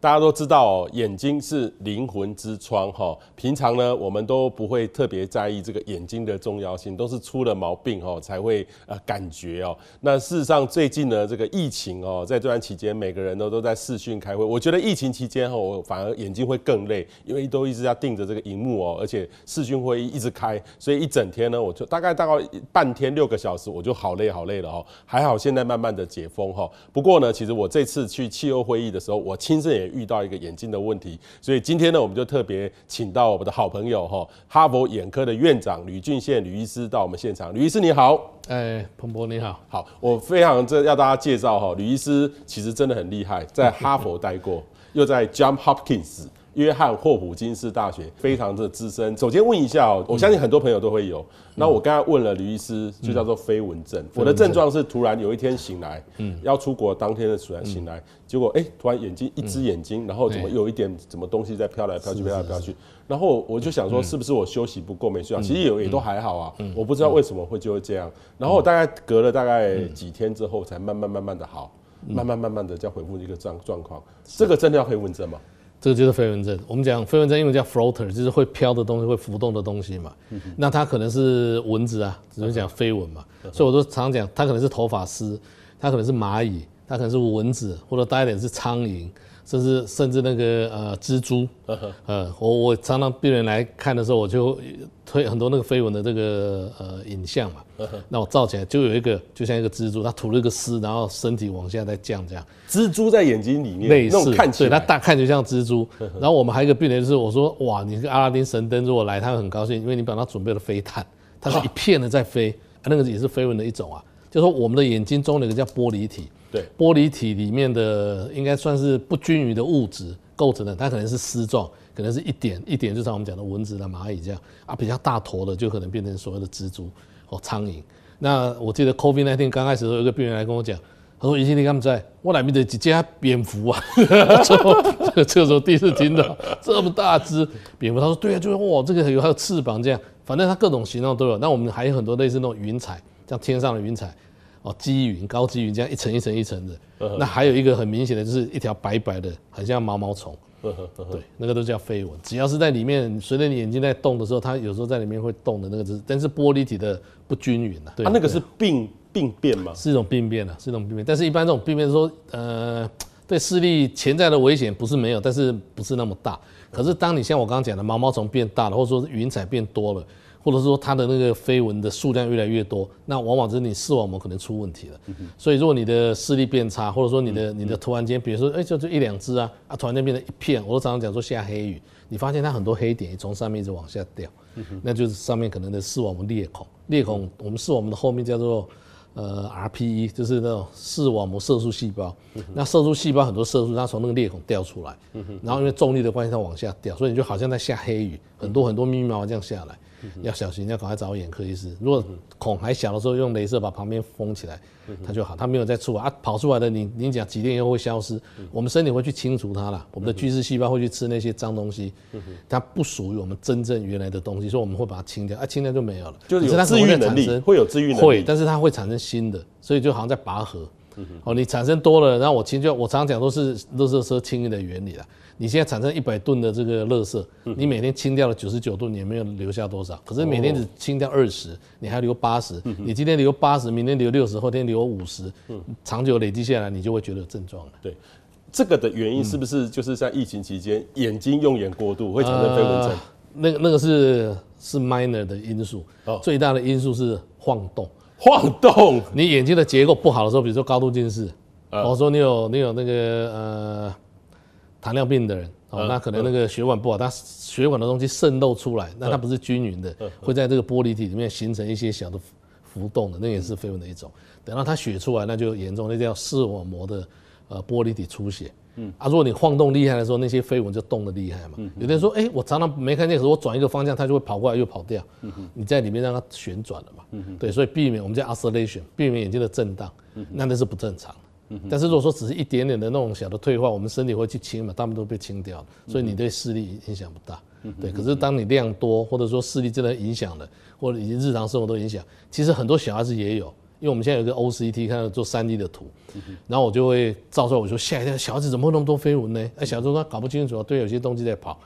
大家都知道哦，眼睛是灵魂之窗哈。平常呢，我们都不会特别在意这个眼睛的重要性，都是出了毛病哦才会呃感觉哦。那事实上，最近呢，这个疫情哦，在这段期间，每个人都都在视讯开会。我觉得疫情期间哦，我反而眼睛会更累，因为都一直要盯着这个荧幕哦，而且视讯会议一直开，所以一整天呢，我就大概大概半天六个小时，我就好累好累了哦。还好现在慢慢的解封哈。不过呢，其实我这次去气候会议的时候，我亲身也。遇到一个眼睛的问题，所以今天呢，我们就特别请到我们的好朋友哈，哈佛眼科的院长吕俊宪吕医师到我们现场。吕医师你好，哎，彭博你好，好，我非常这要大家介绍哈，吕医师其实真的很厉害，在哈佛待过，又在 John Hopkins。约翰霍普金斯大学非常的资深。首先问一下哦，我相信很多朋友都会有。那我刚才问了吕医师，就叫做飞蚊症。我的症状是突然有一天醒来，嗯，要出国当天的突然醒来，结果哎，突然眼睛一只眼睛，然后怎么有一点什么东西在飘来飘去，飘来飘去。然后我就想说，是不是我休息不够没睡好？其实也也都还好啊，我不知道为什么会就会这样。然后我大概隔了大概几天之后，才慢慢慢慢的好，慢慢慢慢的再恢复一个状状况。这个真的要飞蚊症吗？这个就是飞蚊症。我们讲飞蚊症，英文叫 floater，就是会飘的东西，会浮动的东西嘛。那它可能是蚊子啊，只能讲飞蚊嘛。所以我都常讲，它可能是头发丝，它可能是蚂蚁，它可能是蚊子，或者大一点是苍蝇。甚至甚至那个呃蜘蛛，呃，我我常常病人来看的时候，我就推很多那个飞蚊的这个呃影像嘛，那我照起来就有一个就像一个蜘蛛，它吐了一个丝，然后身体往下再降这样。蜘蛛在眼睛里面，类似，看起来，它大看就像蜘蛛。然后我们还有一个病人就是我说哇，你这个阿拉丁神灯如果来，他会很高兴，因为你帮他准备了飞毯，它是一片的在飞，那个也是飞蚊的一种啊。就说我们的眼睛中有一个叫玻璃体。对，玻璃体里面的应该算是不均匀的物质构成的，它可能是丝状，可能是一点一点，就像我们讲的蚊子啦、蚂蚁这样啊，比较大坨的就可能变成所谓的蜘蛛或苍蝇。那我记得 COVID-19 刚开始的时候，有个病人来跟我讲，他说：“医生你敢不在？我里面的几只蝙蝠啊！”这个这个时候第一次听到这么大只蝙蝠，他说：“对啊，就是哇，这个有还有翅膀这样，反正它各种形状都有。那我们还有很多类似那种云彩，像天上的云彩。”哦，积云、高积云这样一层一层一层的，那还有一个很明显的，就是一条白白的，很像毛毛虫。对，那个都叫飞蚊。只要是在里面，随着你眼睛在动的时候，它有时候在里面会动的那个，是但是玻璃体的不均匀啊。它那个是病病变吗？是一种病变啊，是一种病变。但是一般这种病变说，呃，对视力潜在的危险不是没有，但是不是那么大。可是当你像我刚刚讲的毛毛虫变大了，或者说是云彩变多了。或者是说它的那个飞蚊的数量越来越多，那往往就是你视网膜可能出问题了。所以如果你的视力变差，或者说你的你的突然间，比如说哎就就一两只啊啊突然间变成一片，我都常常讲说下黑雨，你发现它很多黑点从上面一直往下掉，那就是上面可能的视网膜裂孔。裂孔我们视网膜的后面叫做呃 RPE，就是那种视网膜色素细胞。那色素细胞很多色素它从那个裂孔掉出来，然后因为重力的关系它往下掉，所以你就好像在下黑雨，很多很多密密麻麻这样下来。要小心，要赶快找眼科医师。如果孔还小的时候，用镭射把旁边封起来，它就好。它没有再出来啊，跑出来的你，你讲几天以后会消失。我们身体会去清除它了，我们的巨噬细胞会去吃那些脏东西，它不属于我们真正原来的东西，所以我们会把它清掉啊，清掉就没有了。就是有治愈能力，会有治愈能力，会，但是它会产生新的，所以就好像在拔河。哦，你产生多了，然后我清就我常常讲都是垃圾车清运的原理了。你现在产生一百吨的这个垃圾，你每天清掉了九十九吨，也没有留下多少。可是每天只清掉二十，你还留八十。你今天留八十，明天留六十，后天留五十，长久累积下来，你就会觉得有症状了。对，这个的原因是不是就是在疫情期间眼睛用眼过度会产生飞蚊症？那个那个是是 minor 的因素，最大的因素是晃动。晃动，你眼睛的结构不好的时候，比如说高度近视，我说你有你有那个呃。糖尿病的人哦，那可能那个血管不好，它血管的东西渗漏出来，那它不是均匀的，会在这个玻璃体里面形成一些小的浮动的，那也是飞蚊的一种。等到它血出来，那就严重，那叫视网膜的呃玻璃体出血。嗯啊，如果你晃动厉害的时候，那些飞蚊就动得厉害嘛。有的人说，哎，我常常没看见，可是我转一个方向，它就会跑过来又跑掉。你在里面让它旋转了嘛。对，所以避免我们叫 oscillation，避免眼睛的震荡，那那是不正常。但是如果说只是一点点的那种小的退化，我们身体会去清嘛，大部分都被清掉了，所以你对视力影响不大。对。可是当你量多，或者说视力真的影响了，或者已经日常生活都影响，其实很多小孩子也有，因为我们现在有个 OCT，看到做 3D 的图，然后我就会照出来，我说吓一跳，小孩子怎么会那么多飞蚊呢？哎，小孩子说搞不清楚啊，对，有些东西在跑。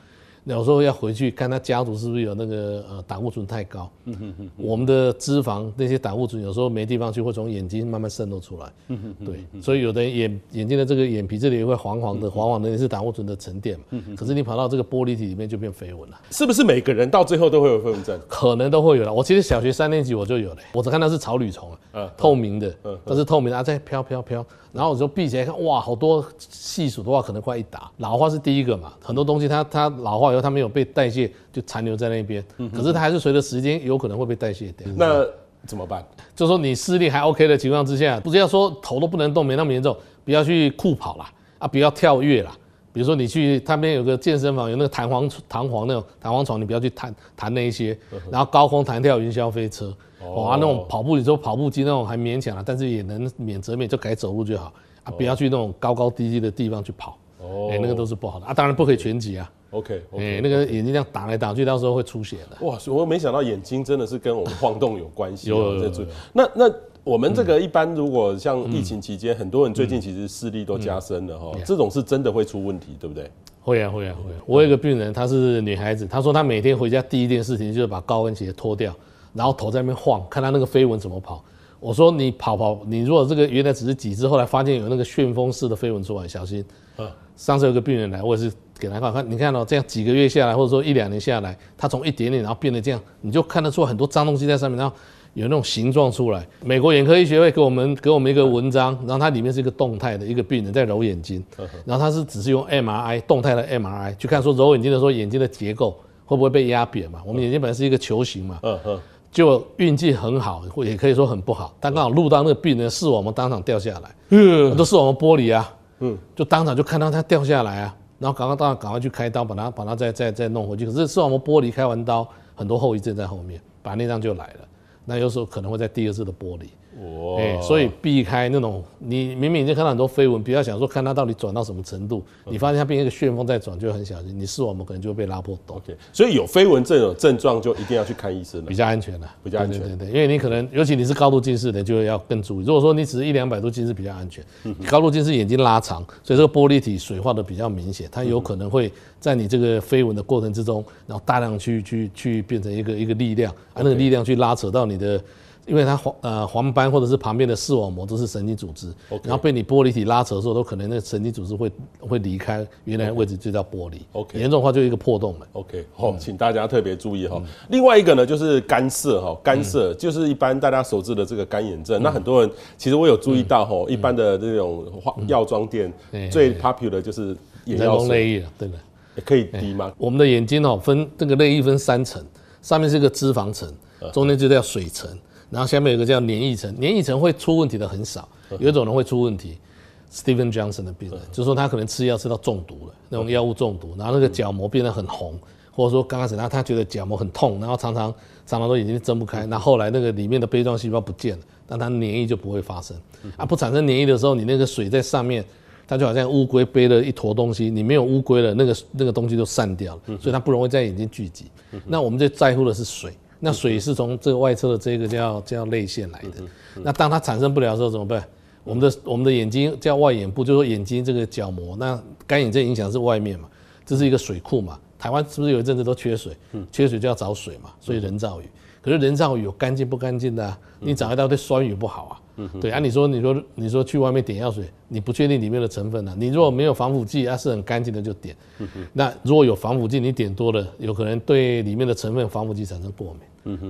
有时候要回去看他家族是不是有那个呃胆固醇太高，嗯哼哼，我们的脂肪那些胆固醇有时候没地方去，会从眼睛慢慢渗透出来，嗯哼哼，对，所以有的眼眼睛的这个眼皮这里也会黄黄的，黄黄的也是胆固醇的沉淀嘛，可是你跑到这个玻璃体里面就变飞蚊了，是不是每个人到最后都会有飞蚊症？可能都会有了，我其实小学三年级我就有了，我只看到是草履虫，啊，透明的，嗯，但是透明的啊在飘飘飘。然后我就闭起来看，哇，好多细数的话可能快一打。老化是第一个嘛，很多东西它它老化以后它没有被代谢，就残留在那边。可是它还是随着时间有可能会被代谢掉。那怎么办？就是说你视力还 OK 的情况之下，不是要说头都不能动，没那么严重，不要去酷跑啦，啊，不要跳跃啦。比如说你去他们有个健身房，有那个弹簧弹簧那种弹簧床，你不要去弹弹那一些。然后高空弹跳云霄飞车。哇，那种跑步，你说跑步机那种还勉强了，但是也能免则免，就改走路就好啊，不要去那种高高低低的地方去跑。哦，哎，那个都是不好的啊，当然不可以全挤啊。OK，哎，那个眼睛这样打来打去，到时候会出血的。哇，我没想到眼睛真的是跟我们晃动有关系。有在注意。那那我们这个一般如果像疫情期间，很多人最近其实视力都加深了哈，这种是真的会出问题，对不对？会啊会啊会啊。我有一个病人，她是女孩子，她说她每天回家第一件事情就是把高跟鞋脱掉。然后头在那边晃，看她那个飞蚊怎么跑。我说你跑跑，你如果这个原来只是几只，后来发现有那个旋风式的飞蚊出来，小心。嗯。上次有个病人来，我也是给他看看，你看到、哦、这样几个月下来，或者说一两年下来，他从一点点然后变得这样，你就看得出很多脏东西在上面，然后有那种形状出来。美国眼科医学会给我们给我们一个文章，然后它里面是一个动态的一个病人在揉眼睛，然后他是只是用 MRI 动态的 MRI 去看说揉眼睛的时候眼睛的结构会不会被压扁嘛？我们眼睛本来是一个球形嘛。嗯嗯。就运气很好，或也可以说很不好，但刚好录到那个病人视网膜当场掉下来，嗯，都视网膜玻璃啊，嗯，就当场就看到他掉下来啊，然后赶快到赶快去开刀，把他把他再再再弄回去。可是视网膜剥离开完刀，很多后遗症在后面，白内障就来了，那有时候可能会在第二次的剥离。哦，哎，所以避开那种你明明已经看到很多飞蚊，不要想说看它到底转到什么程度，你发现它变成一个旋风在转，就很小心，你视网膜可能就会被拉破洞。OK，所以有飞蚊这种症状就一定要去看医生了，比较安全了，比较安全。对对对，因为你可能尤其你是高度近视的，就要更注意。如果说你只是一两百度近视比较安全，高度近视眼睛拉长，所以这个玻璃体水化的比较明显，它有可能会在你这个飞蚊的过程之中，然后大量去去去变成一个一个力量，啊，那个力量去拉扯到你的。因为它黄呃黄斑或者是旁边的视网膜都是神经组织.然后被你玻璃体拉扯的时候，都可能那神经组织会会离开原来的位置，就叫玻璃。OK，严重的话就一个破洞了。OK，好，请大家特别注意哈。嗯、另外一个呢，就是干涩哈，干涩就是一般大家熟知的这个干眼症。嗯、那很多人其实我有注意到哈，嗯、一般的这种化药妆店最 popular 的就是眼药水，对的，也可以滴吗？我们的眼睛哦，分这个泪液分三层，上面是一个脂肪层，中间就叫水层。然后下面有个叫粘液层，粘液层会出问题的很少，有一种人会出问题，Steven Johnson 的病人，就是说他可能吃药吃到中毒了，那种药物中毒，然后那个角膜变得很红，或者说刚开始他他觉得角膜很痛，然后常常常常都眼睛睁不开，那后来那个里面的杯状细胞不见了，但它粘液就不会发生，啊，不产生粘液的时候，你那个水在上面，它就好像乌龟背了一坨东西，你没有乌龟了，那个那个东西就散掉了，所以它不容易在眼睛聚集。那我们最在乎的是水。那水是从这个外侧的这个叫叫泪腺来的，那当它产生不了的时候怎么办？我们的我们的眼睛叫外眼部，就是说眼睛这个角膜，那干眼症影响是外面嘛，这是一个水库嘛。台湾是不是有一阵子都缺水？缺水就要找水嘛，所以人造雨。可是人造雨有干净不干净的啊？你找一大堆酸雨不好啊。对啊，你说你说你说去外面点药水，你不确定里面的成分呢？你如果没有防腐剂，它是很干净的就点。那如果有防腐剂，你点多了，有可能对里面的成分防腐剂产生过敏。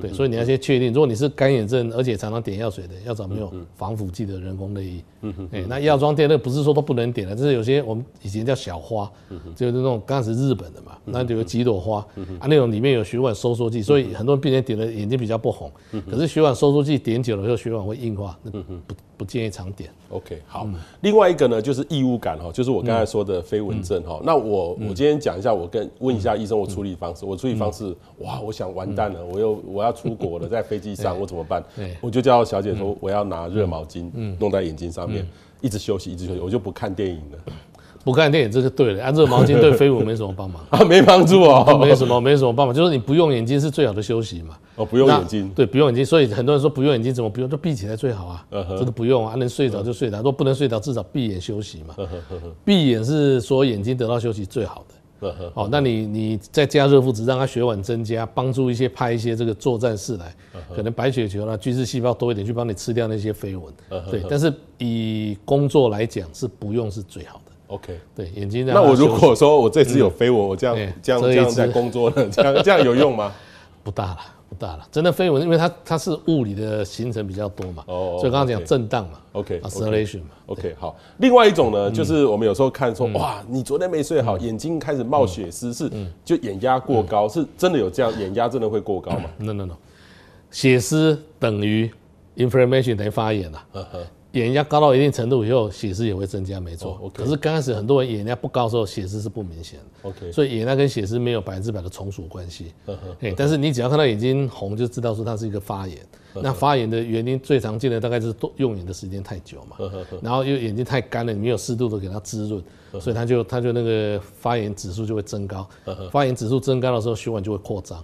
对，所以你要先确定，如果你是干眼症，而且常常点药水的，要找没有防腐剂的人工泪液。嗯哼，哎，那药妆店那不是说都不能点的，就是有些我们以前叫小花，就是那种刚开始日本的嘛，那就有几朵花啊，那种里面有血管收缩剂，所以很多病人点了眼睛比较不红。可是血管收缩剂点久了以后，血管会硬化，那不不建议常点。OK，好。另外一个呢，就是异物感哈，就是我刚才说的飞蚊症哈。那我我今天讲一下，我跟问一下医生，我处理方式。我处理方式，哇，我想完蛋了，我又。我要出国了，在飞机上我怎么办？我就叫小姐说，我要拿热毛巾弄在眼睛上面，一直休息，一直休息，我就不看电影了。不看电影这是对的，啊，热毛巾对飞舞没什么帮忙 啊，没帮助哦，没什么没什么帮忙，就是你不用眼睛是最好的休息嘛。哦，不用眼睛，对，不用眼睛，所以很多人说不用眼睛怎么不用，就闭起来最好啊。这个不用啊，能睡着就睡着，如果不能睡着，至少闭眼休息嘛。闭眼是说眼睛得到休息最好的。哦，那你你再加热敷，只让它血管增加，帮助一些派一些这个作战士来，可能白血球啦、巨噬细胞多一点，去帮你吃掉那些飞蚊。对，但是以工作来讲是不用是最好的。OK，对，眼睛。那我如果说我这次有飞蚊，我这样这样这样在工作呢，这样这样有用吗？不大了。大了，真的飞蚊，因为它它是物理的形成比较多嘛，哦，所以刚刚讲震荡嘛，OK，oscillation 嘛，OK，好。另外一种呢，就是我们有时候看说，哇，你昨天没睡好，眼睛开始冒血丝，是就眼压过高，是真的有这样，眼压真的会过高吗？No No No，血丝等于 inflammation 等于发炎了。眼压高到一定程度以后，血丝也会增加，没错。Oh. 可是刚开始很多人眼压不高的时候，血丝是不明显的。OK，所以眼压跟血丝没有百分之百的从属关系。哎，但是你只要看到眼睛红，就知道说它是一个发炎。那发炎的原因最常见的大概就是用眼的时间太久嘛，然后又眼睛太干了，你没有适度的给它滋润，所以它就它就那个发炎指数就会增高。发炎指数增高的时候，血管就会扩张。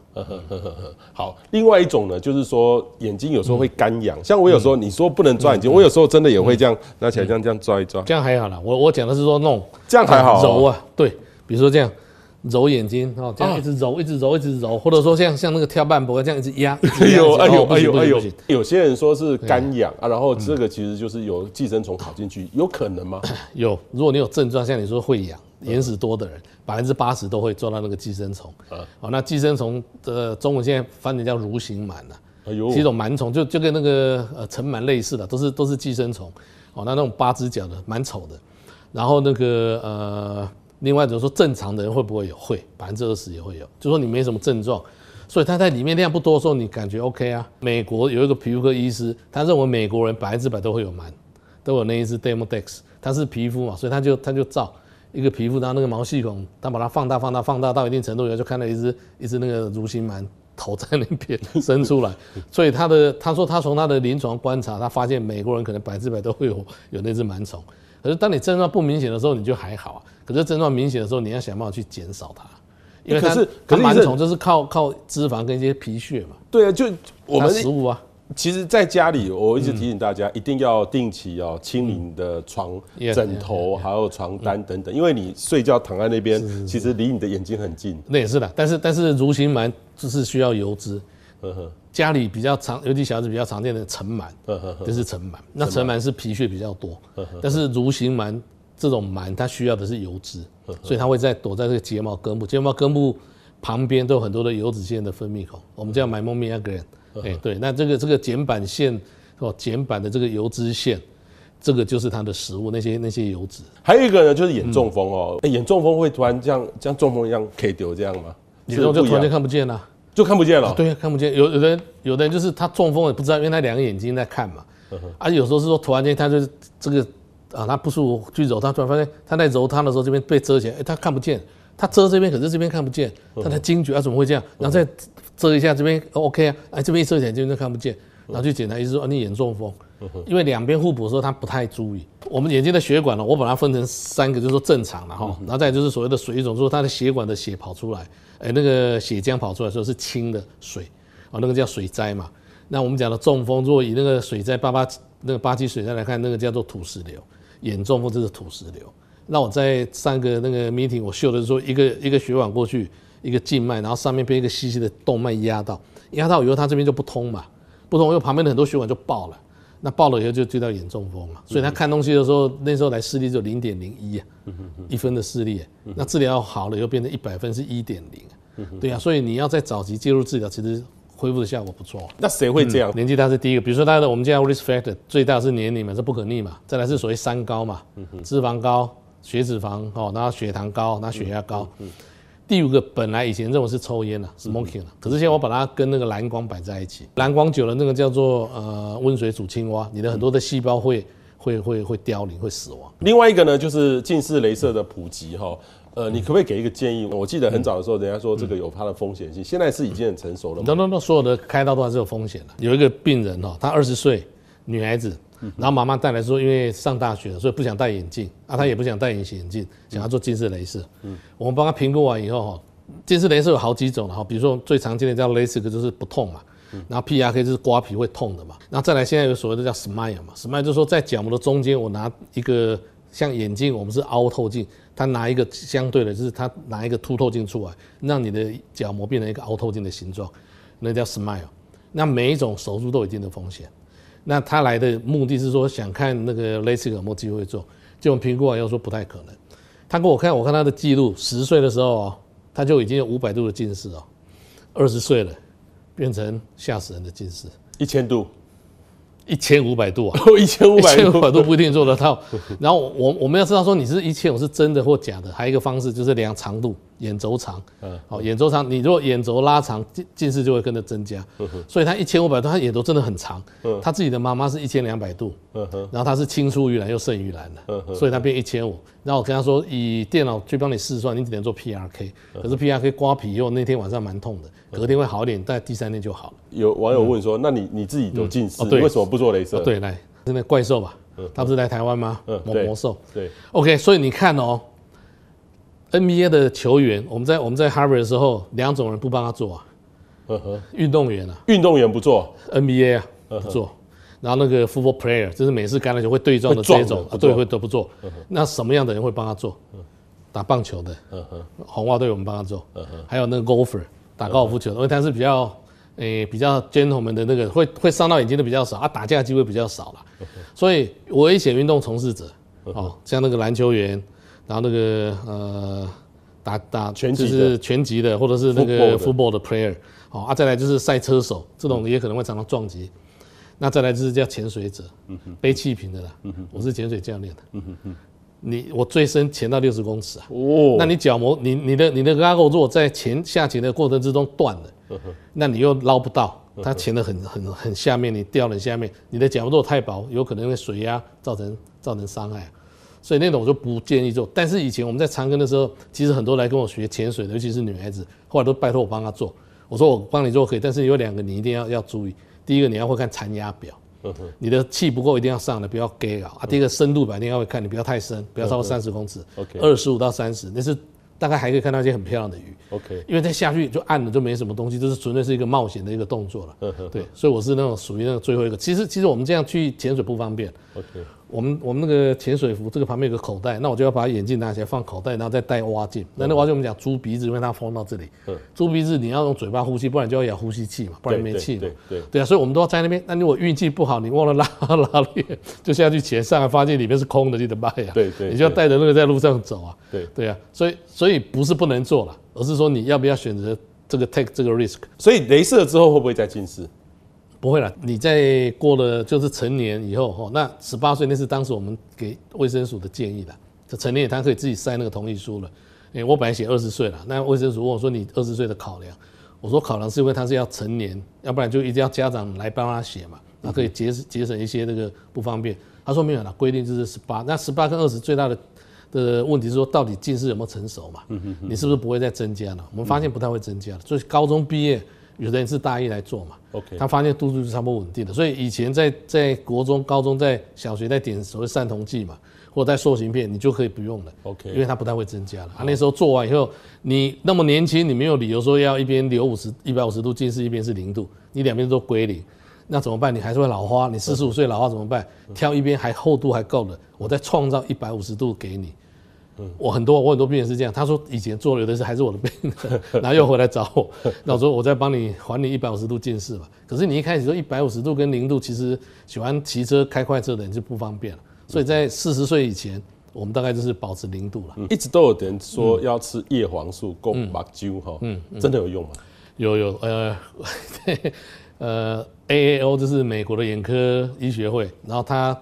好，另外一种呢，就是说眼睛有时候会干痒，像我有时候你说不能抓眼睛，我有时候真的也会这样拿起来这样这样抓一抓，这样还好啦。我我讲的是说那种这样还好。揉啊，对，比如说这样。揉眼睛哦，这样一直揉，一直揉，一直揉，或者说像像那个跳半步这样一直压。哎呦哎呦哎呦哎呦！有些人说是干痒啊，然后这个其实就是有寄生虫跑进去，有可能吗？有，如果你有症状，像你说会痒、眼屎多的人，百分之八十都会抓到那个寄生虫。哦，那寄生虫的中文现在翻译叫蠕形螨呐，哎呦，是一种螨虫，就就跟那个呃尘螨类似的，都是都是寄生虫。哦，那那种八只脚的，蛮丑的。然后那个呃。另外，就是说正常的人会不会有？会，百分之二十也会有。就说你没什么症状，所以他在里面量不多的时候，你感觉 OK 啊。美国有一个皮肤科医师，他认为美国人百分之百都会有螨，都有那一只 Demodex，它是皮肤嘛，所以他就他就照一个皮肤，然后那个毛细孔，他把它放大放大放大到一定程度以后，就看到一只一只那个蠕形螨头在那边 伸出来。所以他的他说他从他的临床观察，他发现美国人可能百分之百都会有有那只螨虫。可是当你症状不明显的时候，你就还好啊。可是症状明显的时候，你要想办法去减少它，因为它是可是螨虫就是靠靠脂肪跟一些皮屑嘛。对啊，就我们食物啊。其实，在家里，我一直提醒大家，一定要定期哦清理你的床、枕头，还有床单等等，因为你睡觉躺在那边，其实离你的眼睛很近。那也是的，但是但是蠕形螨就是需要油脂。家里比较常，尤其小孩子比较常见的尘螨，就是尘螨。那尘螨是皮屑比较多，但是蠕形螨这种螨它需要的是油脂，所以它会在躲在这个睫毛根部，睫毛根部旁边都有很多的油脂腺的分泌口，我们叫 gland。哎，对，那这个这个睑板腺哦，睑板的这个油脂腺，这个就是它的食物，那些那些油脂。还有一个呢，就是眼中风哦，眼中风会突然这样像中风一样可以丢这样吗？眼中就突然就看不见了。就看不见了、啊，对，看不见。有有的人，有的人就是他中风也不知道，因为他两个眼睛在看嘛。啊，有时候是说突然间他就这个啊，他不舒服去揉他，突然发现他在揉他的时候这边被遮起来，哎，他看不见。他遮这边，可是这边看不见。他才惊觉啊，怎么会这样？然后再遮一下这边，OK 啊，哎，这边一遮起来这边就看不见。然后去检查，医生说啊，你眼中风。因为两边互补的时候，他不太注意。我们眼睛的血管呢，我把它分成三个，就是说正常的哈，然后再就是所谓的水肿，就是他的血管的血跑出来。哎，那个血浆跑出来的时候是清的水，啊，那个叫水灾嘛。那我们讲的中风，如果以那个水灾八八那个八七水灾来看，那个叫做土石流。眼中风就是土石流。那我在上个那个 meeting，我秀的时候一个一个血管过去，一个静脉，然后上面被一个细细的动脉压到，压到以后它这边就不通嘛，不同，因为旁边的很多血管就爆了。那爆了以后就就叫眼中风嘛，所以他看东西的时候，那时候来视力就零点零一啊，一分的视力。那治疗好了以后变成一百分是一点零，对啊，所以你要在早期介入治疗，其实恢复的效果不错。那谁会这样？年纪大是第一个，比如说他的我们叫 risk factor，最大是年龄嘛，是不可逆嘛。再来是所谓三高嘛，脂肪高、血脂肪哦，然后血糖高，然后血压高。第五个本来以前认为是抽烟了，smoking 了，可是现在我把它跟那个蓝光摆在一起，蓝光久了那个叫做呃温水煮青蛙，你的很多的细胞会会会会凋零，会死亡。另外一个呢，就是近视雷射的普及哈，呃，你可不可以给一个建议？我记得很早的时候，人家说这个有它的风险性，现在是已经很成熟了吗？那那那所有的开刀都还是有风险的。有一个病人哦，他二十岁，女孩子，然后妈妈带来说，因为上大学了，所以不想戴眼镜啊，她也不想戴隐形眼镜，想要做近视雷射。嗯，我们帮她评估完以后哈，近视雷射有好几种哈，比如说最常见的叫 LASIK，就是不痛嘛。然后 PRK 就是刮皮会痛的嘛。然后再来现在有所谓的叫 SMILE 嘛，SMILE 就是说在角膜的中间，我拿一个像眼镜，我们是凹透镜，他拿一个相对的，就是他拿一个凸透镜出来，让你的角膜变成一个凹透镜的形状，那叫 SMILE。那每一种手术都有一定的风险。那他来的目的是说想看那个 LASIK 有没有机会做，结果评估完又说不太可能。他给我看，我看他的记录，十岁的时候哦，他就已经有五百度的近视哦，二十岁了变成吓死人的近视，一千度。一千五百度啊，一千五百度不一定做得到。然后我我们要知道说你是一千五是真的或假的，还有一个方式就是量长度，眼轴长。嗯，好，眼轴长，你如果眼轴拉长，近近视就会跟着增加。所以他一千五百度，他眼轴真的很长。他自己的妈妈是一千两百度。然后他是青出于蓝又胜于蓝的，所以他变一千五。然后我跟他说，以电脑去帮你试算，你只能做 PRK。可是 PRK 刮皮以后那天晚上蛮痛的。隔天会好一点，但第三天就好了。有网友问说：“那你你自己有近视，你为什么不做镭射？”对，来，是那怪兽吧？他不是来台湾吗？魔魔兽。对，OK，所以你看哦，NBA 的球员，我们在我们在 Harvard 的时候，两种人不帮他做啊。运动员啊，运动员不做，NBA 啊不做，然后那个 football player 就是美式橄榄球会对撞的这种，对会都不做。那什么样的人会帮他做？打棒球的，红袜队我们帮他做，还有那个 golfer。打高尔夫球，因为他是比较，诶、欸，比较 gentleman 的那个，会会伤到眼睛的比较少啊，打架机会比较少了。所以危险运动从事者，哦，像那个篮球员，然后那个呃，打打就是拳击的，或者是那个 football 的。player，好啊，再来就是赛车手，这种也可能会常常撞击。那再来就是叫潜水者，嗯背气瓶的啦，嗯我是潜水教练的。嗯你我最深潜到六十公尺啊！哦，那你角膜，你你的你的 goggle 如果在潜下潜的过程之中断了，那你又捞不到，它潜得很很很下面，你掉了下面，你的角膜如果太薄，有可能因为水压造成造成伤害，所以那种我就不建议做。但是以前我们在长庚的时候，其实很多来跟我学潜水的，尤其是女孩子，后来都拜托我帮她做。我说我帮你做可以，但是有两个你一定要要注意，第一个你要会看残压表。你的气不够，一定要上的，不要给啊。啊，第一个深度表，一定要会看，你不要太深，不要超过三十公尺。二十五到三十，那是大概还可以看到一些很漂亮的鱼。OK，因为再下去就暗了，就没什么东西，就是纯粹是一个冒险的一个动作了。对，所以我是那种属于那个最后一个。其实其实我们这样去潜水不方便。OK。我们我们那个潜水服，这个旁边有个口袋，那我就要把眼镜拿起来放口袋，然后再戴蛙镜。那那蛙镜我们讲猪鼻子，因为它封到这里。猪鼻子你要用嘴巴呼吸，不然就要咬呼吸器嘛，不然没气嘛。对对对啊，所以我们都要在那边。那如果运气不好，你忘了拉 拉链，就下去潜上来，发现里面是空的，你怎么办呀？对对，你就要带着那个在路上走啊。对对啊，所以所以不是不能做了，而是说你要不要选择这个 take 这个 risk。所以雷射之后会不会再近视？不会了，你在过了就是成年以后哈，那十八岁那是当时我们给卫生署的建议的，这成年他可以自己塞那个同意书了。哎，我本来写二十岁了，那卫生署问我说，你二十岁的考量，我说考量是因为他是要成年，要不然就一定要家长来帮他写嘛，那可以节节省一些那个不方便。他说没有了，规定就是十八，那十八跟二十最大的的问题是说到底近视有没有成熟嘛？你是不是不会再增加了？我们发现不太会增加了，所以高中毕业。有的人是大一来做嘛，OK，他发现度数是差不多稳定的，所以以前在在国中、高中、在小学在点所谓散瞳剂嘛，或者在塑形片，你就可以不用了，OK，因为它不太会增加了。他那时候做完以后，你那么年轻，你没有理由说要一边留五十一百五十度近视，一边是零度，你两边都归零，那怎么办？你还是会老花，你四十五岁老花怎么办？挑一边还厚度还够的，我再创造一百五十度给你。我很多我很多病人是这样，他说以前做了有的是还是我的病人，然后又回来找我，那我说我再帮你还你一百五十度近视吧。可是你一开始说一百五十度跟零度，其实喜欢骑车开快车的人就不方便了。所以在四十岁以前，我们大概就是保持零度了。一直都有人说要吃叶黄素，够目灸哈，嗯，真的有用吗？有有呃，呃，AAO 就是美国的眼科医学会，然后它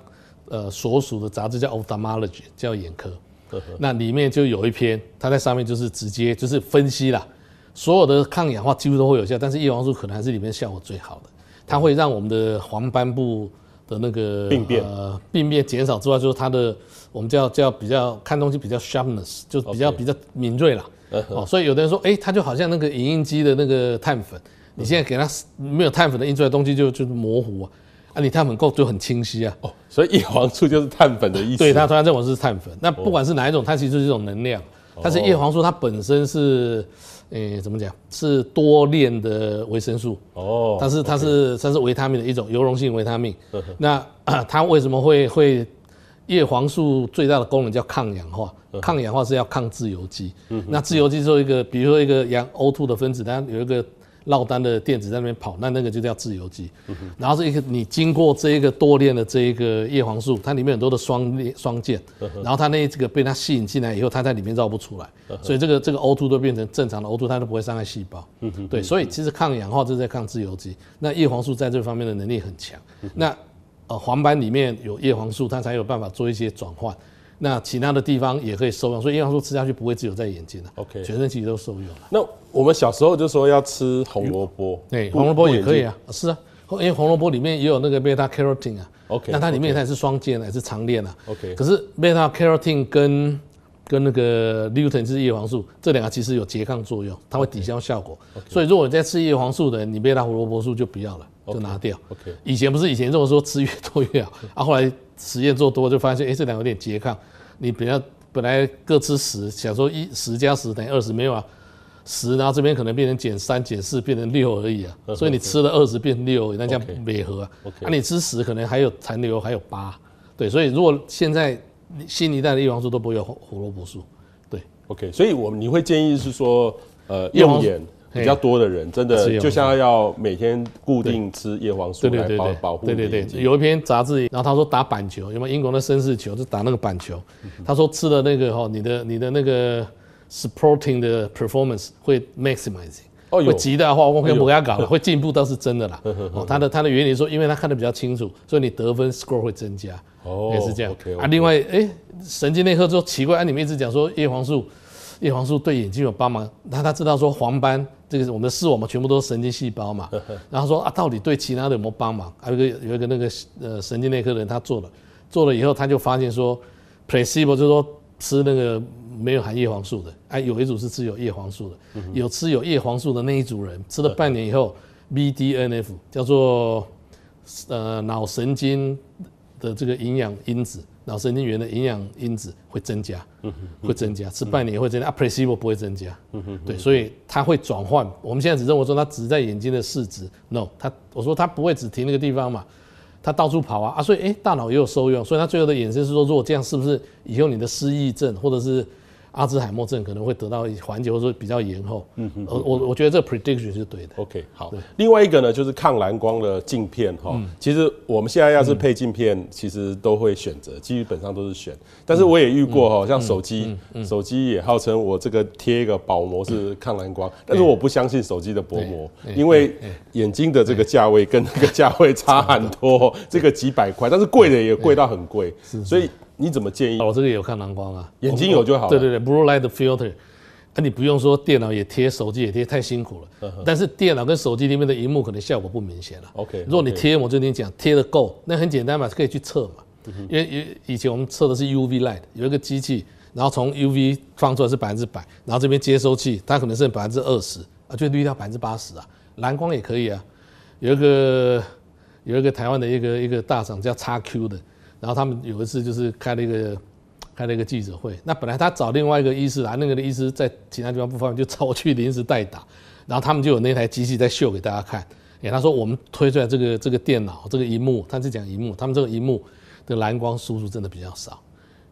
呃所属的杂志叫 Ophthalmology，叫眼科。那里面就有一篇，它在上面就是直接就是分析了，所有的抗氧化几乎都会有效，但是叶黄素可能还是里面效果最好的，它会让我们的黄斑部的那个病变呃病变减少之外，就是它的我们叫叫比较看东西比较 sharpness，就比较比较敏锐啦。哦，所以有的人说，哎，它就好像那个影印机的那个碳粉，你现在给它没有碳粉的印出来的东西就就是模糊啊。啊，你碳粉够就很清晰啊。哦，所以叶黄素就是碳粉的意思。对，它突然认为是碳粉。那不管是哪一种，它其实就是一种能量。但是叶黄素它本身是，诶，怎么讲？是多链的维生素。哦。它是它是它是维他命的一种油溶性维他命。那它为什么会会？叶黄素最大的功能叫抗氧化，抗氧化是要抗自由基。那自由基做一个，比如说一个氧 O2 的分子，它有一个落单的电子在那边跑，那那个就叫自由基。然后这一个你经过这一个多链的这一个叶黄素，它里面很多的双链双键，然后它那这个被它吸引进来以后，它在里面绕不出来，所以这个这个 O2 都变成正常的 O2，它都不会伤害细胞。对，所以其实抗氧化就是在抗自由基。那叶黄素在这方面的能力很强。那呃，黄斑里面有叶黄素，它才有办法做一些转换。那其他的地方也可以受用，所以叶黄素吃下去不会只有在眼睛的，OK，全身其实都受用了。那我们小时候就说要吃红萝卜，对，红萝卜也可以啊，是啊，因为红萝卜里面也有那个贝塔 carotene 啊，OK，那它里面它也是双键，还是长链啊，OK。可是贝塔 carotene 跟跟那个 lutein 就是叶黄素，这两个其实有拮抗作用，它会抵消效果。所以如果你在吃叶黄素的人，你贝塔胡萝卜素就不要了。就拿掉。OK，以前不是以前这么说，吃越多越好啊。后来实验做多就发现，哎、欸，这两个有点拮抗。你本来本来各吃十，想说一十加十等于二十，没有啊，十，然后这边可能变成减三减四变成六而已啊。所以你吃了二十变六，那这样违和啊。那你吃十可能还有残留还有八。对，所以如果现在新一代的叶黄素都不会有胡萝卜素。对，OK，所以我们你会建议是说，呃，用眼。比较多的人真的就像要每天固定吃叶黄素来保保护。对对对，有一篇杂志，然后他说打板球，有没有英国的绅士球就打那个板球，他说吃了那个哈，你的你的那个 supporting 的 performance 会 maximizing，会极大化，我可以不给他搞了，会进步倒是真的啦。哦，他的他的原理说，因为他看得比较清楚，所以你得分 score 会增加，哦也是这样。啊，另外哎，神经内科说奇怪，啊，你们一直讲说叶黄素。叶黄素对眼睛有帮忙，那他知道说黄斑这个是我们的视网膜全部都是神经细胞嘛，然后说啊，到底对其他的有没有帮忙？还有一个有一个那个呃神经内科的人他做了，做了以后他就发现说，placebo 就是说吃那个没有含叶黄素的，哎，有一组是吃有叶黄素的，有吃有叶黄素的那一组人吃了半年以后，BDNF 叫做呃脑神经的这个营养因子。脑神经元的营养因子会增加，会增加，吃半年也会增加，啊，placebo 不会增加，对，所以它会转换。我们现在只认为说它只在眼睛的视值，no，它我说它不会只停那个地方嘛，它到处跑啊啊，所以诶，大脑也有受用，所以它最后的衍生是说，如果这样是不是以后你的失忆症或者是？阿兹海默症可能会得到缓解，或者说比较延后。嗯嗯，我我觉得这个 prediction 是对的。OK，好。另外一个呢，就是抗蓝光的镜片哈。其实我们现在要是配镜片，其实都会选择，基本上都是选。但是我也遇过哈，像手机，手机也号称我这个贴一个薄膜是抗蓝光，但是我不相信手机的薄膜，因为眼睛的这个价位跟那个价位差很多，这个几百块，但是贵的也贵到很贵，所以。你怎么建议？我这个也有抗蓝光啊，眼睛有就好。对对对，Blue Light Filter，那你不用说电脑也贴，手机也贴，太辛苦了。但是电脑跟手机里面的荧幕可能效果不明显了。OK，如果你贴，我就跟你讲，贴的够，那很简单嘛，可以去测嘛。因为以前我们测的是 UV Light，有一个机器，然后从 UV 放出来是百分之百，然后这边接收器它可能剩百分之二十啊，就滤掉百分之八十啊。蓝光也可以啊，有一个有一个台湾的一个一个大厂叫 XQ 的。然后他们有一次就是开了一个开了一个记者会，那本来他找另外一个医师啊，那个的医师在其他地方不方便，就找我去临时代打。然后他们就有那台机器在秀给大家看。哎，他说我们推出来这个这个电脑这个荧幕，他是讲荧幕，他们这个荧幕的蓝光输出真的比较少。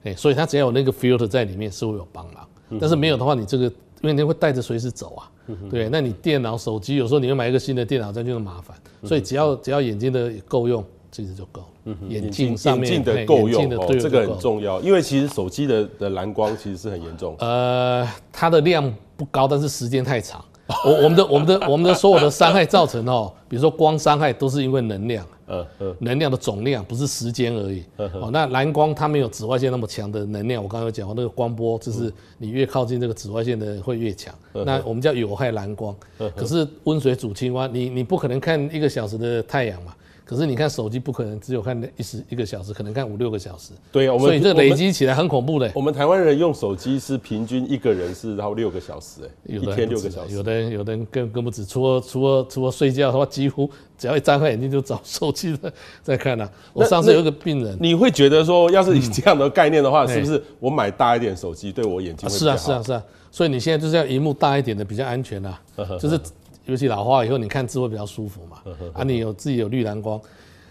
哎，所以他只要有那个 filter 在里面是会有帮忙。但是没有的话，你这个因为你会带着随时走啊。对，那你电脑手机有时候你会买一个新的电脑，这样就很麻烦。所以只要只要眼睛的够用。其实就够，嗯，眼镜上面眼镜的够用哦，这个很重要，因为其实手机的的蓝光其实是很严重。呃，它的量不高，但是时间太长。我我们的我们的我们的所有的伤害造成哦，比如说光伤害都是因为能量，嗯嗯，能量的总量不是时间而已。哦，那蓝光它没有紫外线那么强的能量，我刚刚有讲过那个光波，就是你越靠近这个紫外线的会越强。那我们叫有害蓝光。可是温水煮青蛙，你你不可能看一个小时的太阳嘛。可是你看手机不可能只有看一时一个小时，可能看五六个小时。对啊，我们所以这累积起来很恐怖的。我们台湾人用手机是平均一个人是然后六个小时，哎，一天六个小时。有的人有的人更更不止，除了除了除了睡觉的话，几乎只要一张开眼睛就找手机在在看了、啊。我上次有一个病人，你会觉得说，要是以这样的概念的话，嗯、是不是我买大一点手机对我眼睛会好？啊是啊是啊是啊，所以你现在就是要荧幕大一点的比较安全啊，就是。尤其老花以后，你看字会比较舒服嘛。啊，你有自己有绿蓝光，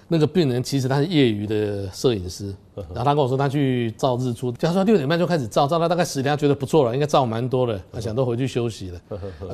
那个病人其实他是业余的摄影师，然后他跟我说他去照日出，他说六点半就开始照，照到大概十点，他觉得不错了，应该照蛮多了，他想都回去休息了，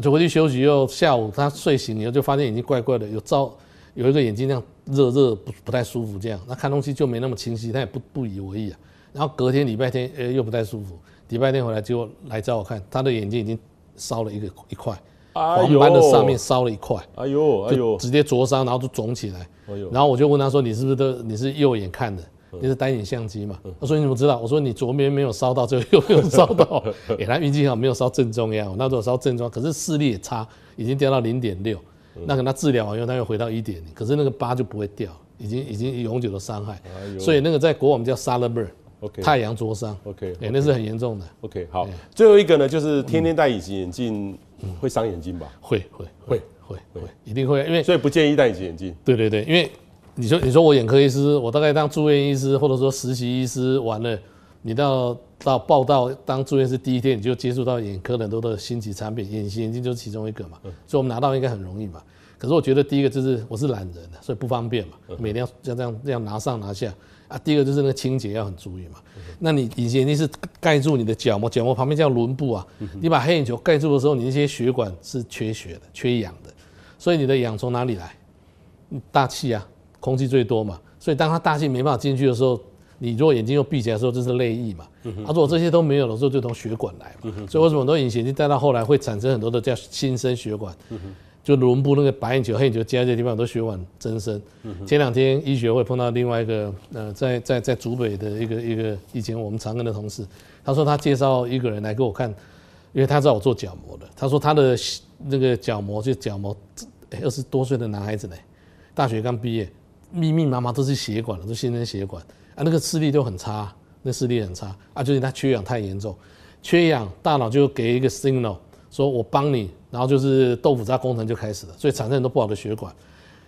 就回去休息。又下午他睡醒以后就发现眼睛怪怪的，有照有一个眼睛那样热热不不太舒服，这样那看东西就没那么清晰，他也不不以为意啊。然后隔天礼拜天，呃，又不太舒服，礼拜天回来结果来找我看，他的眼睛已经烧了一个一块。黄斑的上面烧了一块，哎呦，哎呦，直接灼伤，然后就肿起来，哎呦，然后我就问他说：“你是不是都你是右眼看的？你是单眼相机嘛？”他说：“你怎么知道？”我说：“你左边没有烧到，就右边有烧到。”哎，他运气好，没有烧正中央，那时候烧正中，可是视力也差，已经掉到零点六，那跟他治疗完以后，他又回到一点零，可是那个疤就不会掉，已经已经永久的伤害，所以那个在国外我们叫 burn。OK，太阳灼伤，OK，哎，那是很严重的。OK，好，最后一个呢，就是天天戴隐形眼镜会伤眼睛吧？会会会会会，一定会，因为所以不建议戴隐形眼镜。对对对，因为你说你说我眼科医师，我大概当住院医师或者说实习医师完了，你到到报到当住院医师第一天，你就接触到眼科很多的新奇产品，隐形眼镜就是其中一个嘛，所以我们拿到应该很容易嘛。可是我觉得第一个就是我是懒人，所以不方便嘛，每天要要这样这样拿上拿下。啊，第二个就是那个清洁要很注意嘛。那你隐形眼镜是盖住你的角膜，角膜旁边叫轮部啊。你把黑眼球盖住的时候，你那些血管是缺血的、缺氧的，所以你的氧从哪里来？大气啊，空气最多嘛。所以当它大气没办法进去的时候，你如果眼睛又闭起来的时候，这是泪液嘛。啊，如果这些都没有的时候，就从血管来嘛。所以为什么很多隐形眼镜戴到后来会产生很多的叫新生血管？就轮部那个白眼球、黑眼球接在这地方，都血管增生。前两天医学会碰到另外一个呃，在在在竹北的一个一个以前我们长庚的同事，他说他介绍一个人来给我看，因为他知道我做角膜的。他说他的那个角膜就角膜，二十多岁的男孩子呢，大学刚毕业，密密麻麻都是血管了，都是新生血管啊，那个视力都很差，那视力很差啊，就是他缺氧太严重，缺氧，大脑就给一个 signal。说我帮你，然后就是豆腐渣工程就开始了，所以产生很多不好的血管。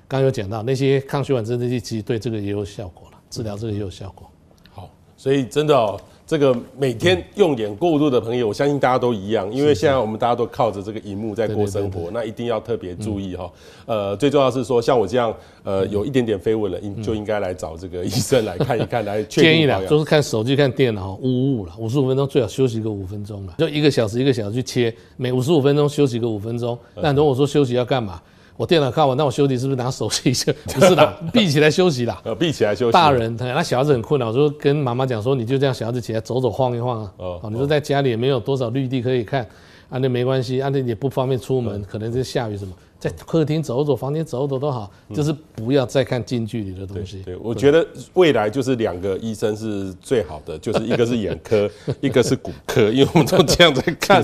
刚刚有讲到那些抗血管增生剂，其实对这个也有效果了，治疗这个也有效果。好，所以真的哦。这个每天用眼过度的朋友，我相信大家都一样，因为现在我们大家都靠着这个荧幕在过生活，那一定要特别注意哈。呃，最重要是说，像我这样，呃，有一点点飞蚊了，应就应该来找这个医生来看一看，来 确定。建议啦，就是看手机、看电脑，呜呜了，五十五分钟最好休息个五分钟了，就一个小时一个小时去切，每五十五分钟休息个五分钟。那如果说休息要干嘛？我电脑看完，那我休息是不是拿手机？不是啦，闭起来休息啦。呃，闭起来休息。大人他，那小孩子很困扰，我说跟妈妈讲说，你就这样，小孩子起来走走晃一晃啊。哦。你说在家里也没有多少绿地可以看，啊，那没关系，啊，那也不方便出门，可能是下雨什么，在客厅走走，房间走走都好，就是不要再看近距离的东西。对，我觉得未来就是两个医生是最好的，就是一个是眼科，一个是骨科，因为我们都这样在看。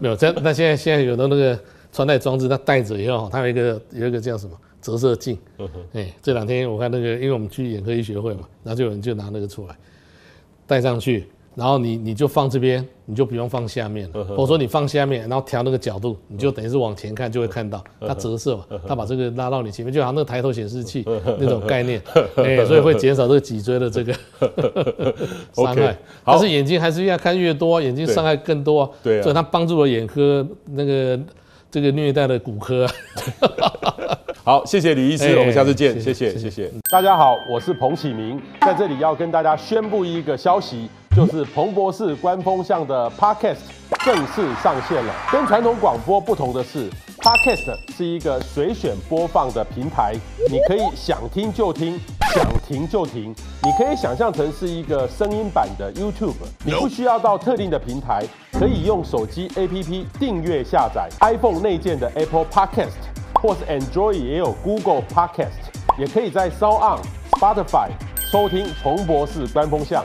没有，这那现在现在有的那个。穿戴装置，它戴着以后，它有一个有一个叫什么折射镜。哎，这两天我看那个，因为我们去眼科医学会嘛，然后就有人就拿那个出来戴上去，然后你你就放这边，你就不用放下面了，或者说你放下面，然后调那个角度，你就等于是往前看就会看到它折射嘛，它把这个拉到你前面，就好像那个抬头显示器那种概念，哎，所以会减少这个脊椎的这个 伤害。但是眼睛还是越看越多，眼睛伤害更多啊。对，所以它帮助了眼科那个。这个虐待的骨科，好，谢谢李医师，我们下次见，谢谢，谢谢。大家好，我是彭启明，在这里要跟大家宣布一个消息，就是彭博士官方向的 Podcast 正式上线了。跟传统广播不同的是，Podcast 是一个随选播放的平台，你可以想听就听，想停就停。你可以想象成是一个声音版的 YouTube，你不需要到特定的平台。可以用手机 APP 订阅下载 iPhone 内建的 Apple Podcast，或是 Android 也有 Google Podcast，也可以在 s o u n、Spotify 收听重博士官方向。